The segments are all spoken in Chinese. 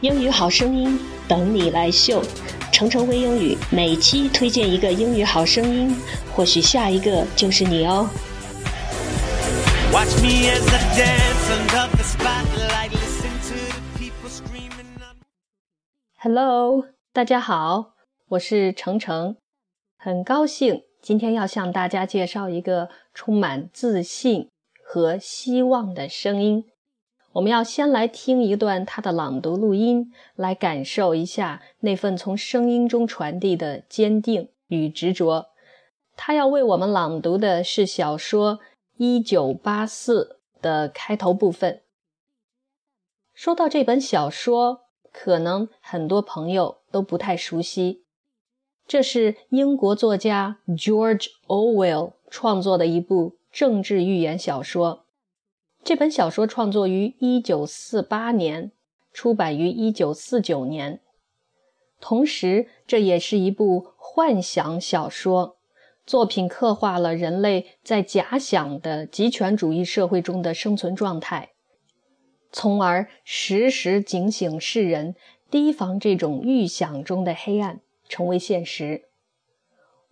英语好声音等你来秀，程程微英语每期推荐一个英语好声音，或许下一个就是你哦。Watch me as I dance under the spotlight, listen to the people screaming. Hello，大家好，我是程程，很高兴今天要向大家介绍一个充满自信和希望的声音。我们要先来听一段他的朗读录音，来感受一下那份从声音中传递的坚定与执着。他要为我们朗读的是小说《一九八四》的开头部分。说到这本小说，可能很多朋友都不太熟悉。这是英国作家 George Orwell 创作的一部政治寓言小说。这本小说创作于1948年，出版于1949年。同时，这也是一部幻想小说作品，刻画了人类在假想的极权主义社会中的生存状态，从而时时警醒世人，提防这种预想中的黑暗成为现实。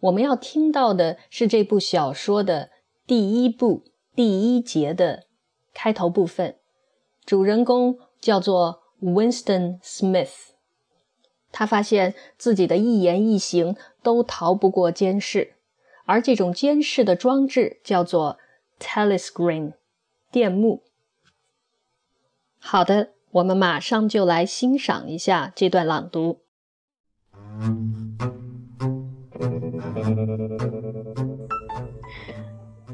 我们要听到的是这部小说的第一部第一节的。开头部分，主人公叫做 Winston Smith。他发现自己的一言一行都逃不过监视，而这种监视的装置叫做 telescreen 电幕。好的，我们马上就来欣赏一下这段朗读。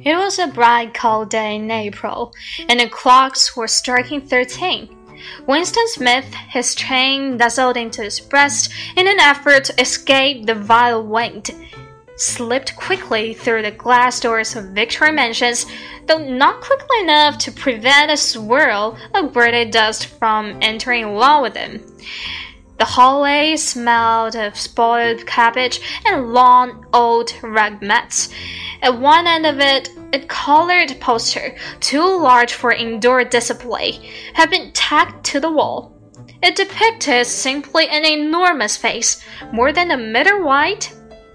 It was a bright, cold day in April, and the clocks were striking thirteen. Winston Smith, his chain nuzzled into his breast in an effort to escape the vile wind, slipped quickly through the glass doors of Victory Mansions, though not quickly enough to prevent a swirl of gritty dust from entering along with him. The hallway smelled of spoiled cabbage and long old rug mats. At one end of it, a colored poster, too large for indoor display, had been tacked to the wall. It depicted simply an enormous face, more than a meter wide.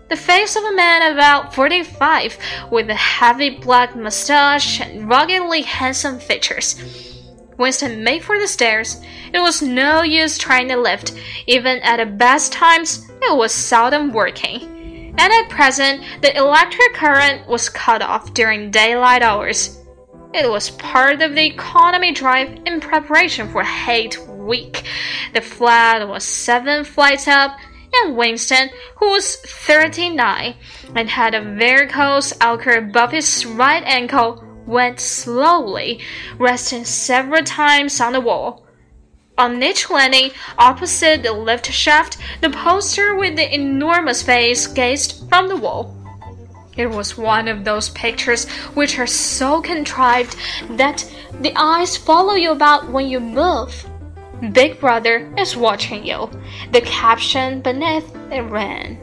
The face of a man about 45, with a heavy black mustache and ruggedly handsome features. Winston made for the stairs. It was no use trying to lift. Even at the best times, it was seldom working and at present the electric current was cut off during daylight hours. It was part of the economy drive in preparation for Hate Week. The flat was seven flights up, and Winston, who was 39 and had a varicose ulcer above his right ankle, went slowly, resting several times on the wall. On each landing, opposite the lift shaft, the poster with the enormous face gazed from the wall. It was one of those pictures which are so contrived that the eyes follow you about when you move. Big Brother is watching you. The caption beneath it ran.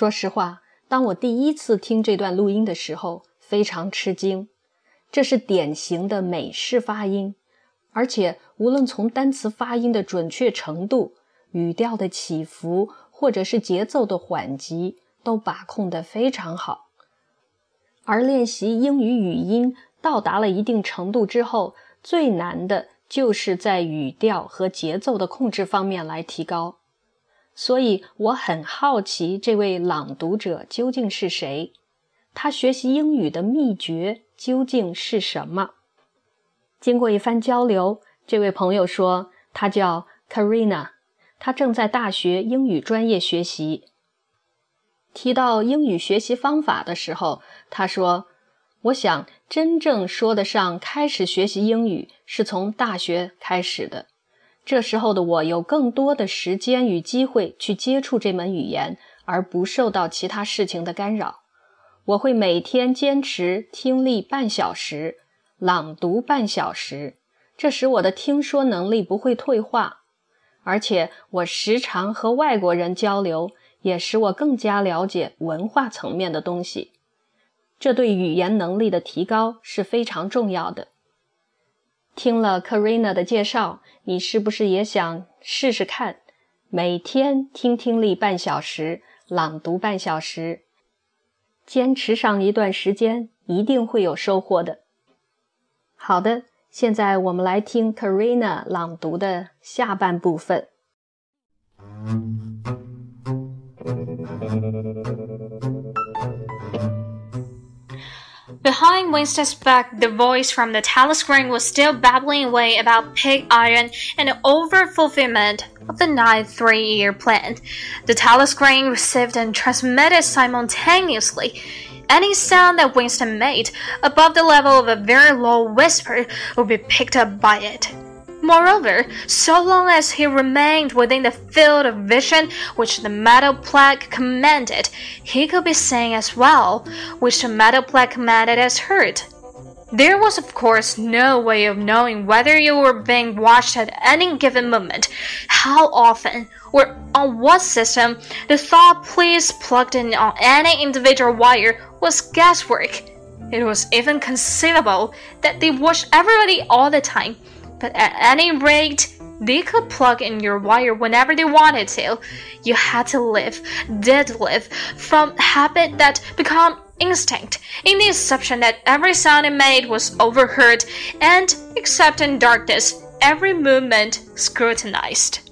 说实话，当我第一次听这段录音的时候，非常吃惊。这是典型的美式发音，而且无论从单词发音的准确程度、语调的起伏，或者是节奏的缓急，都把控得非常好。而练习英语语音到达了一定程度之后，最难的就是在语调和节奏的控制方面来提高。所以我很好奇，这位朗读者究竟是谁？他学习英语的秘诀？究竟是什么？经过一番交流，这位朋友说，他叫 Karina，他正在大学英语专业学习。提到英语学习方法的时候，他说：“我想真正说得上开始学习英语，是从大学开始的。这时候的我有更多的时间与机会去接触这门语言，而不受到其他事情的干扰。”我会每天坚持听力半小时，朗读半小时，这使我的听说能力不会退化。而且我时常和外国人交流，也使我更加了解文化层面的东西。这对语言能力的提高是非常重要的。听了 Karina 的介绍，你是不是也想试试看？每天听听力半小时，朗读半小时，坚持上一段时间，一定会有收获的。好的，现在我们来听 Karina 朗读的下半部分。Behind Winston's back, the voice from the telescreen was still babbling away about pig iron and the overfulfillment of the ninth three-year plan. The telescreen received and transmitted simultaneously. Any sound that Winston made above the level of a very low whisper would be picked up by it. Moreover, so long as he remained within the field of vision which the metal plaque commanded, he could be seen as well, which the metal plaque commanded as heard. There was, of course, no way of knowing whether you were being watched at any given moment, how often, or on what system the thought please plugged in on any individual wire was guesswork. It was even conceivable that they watched everybody all the time but at any rate, they could plug in your wire whenever they wanted to. You had to live, did live, from habit that become instinct, in the assumption that every sound it made was overheard, and, except in darkness, every movement scrutinized.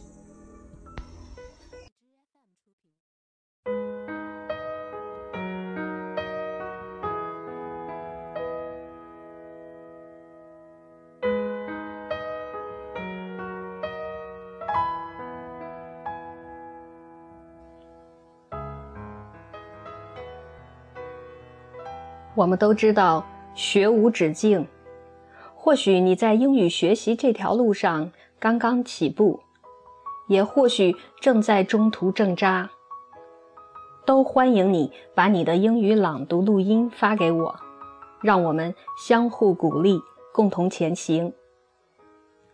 我们都知道，学无止境。或许你在英语学习这条路上刚刚起步，也或许正在中途挣扎。都欢迎你把你的英语朗读录音发给我，让我们相互鼓励，共同前行。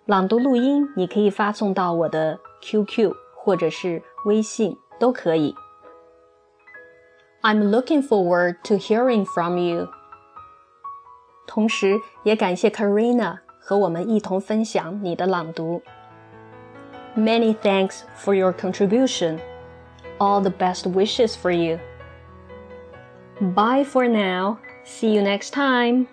朗读录音你可以发送到我的 QQ 或者是微信，都可以。I'm looking forward to hearing from you. 同时，也感谢 Karina 和我们一同分享你的朗读。Many thanks for your contribution. All the best wishes for you. Bye for now. See you next time.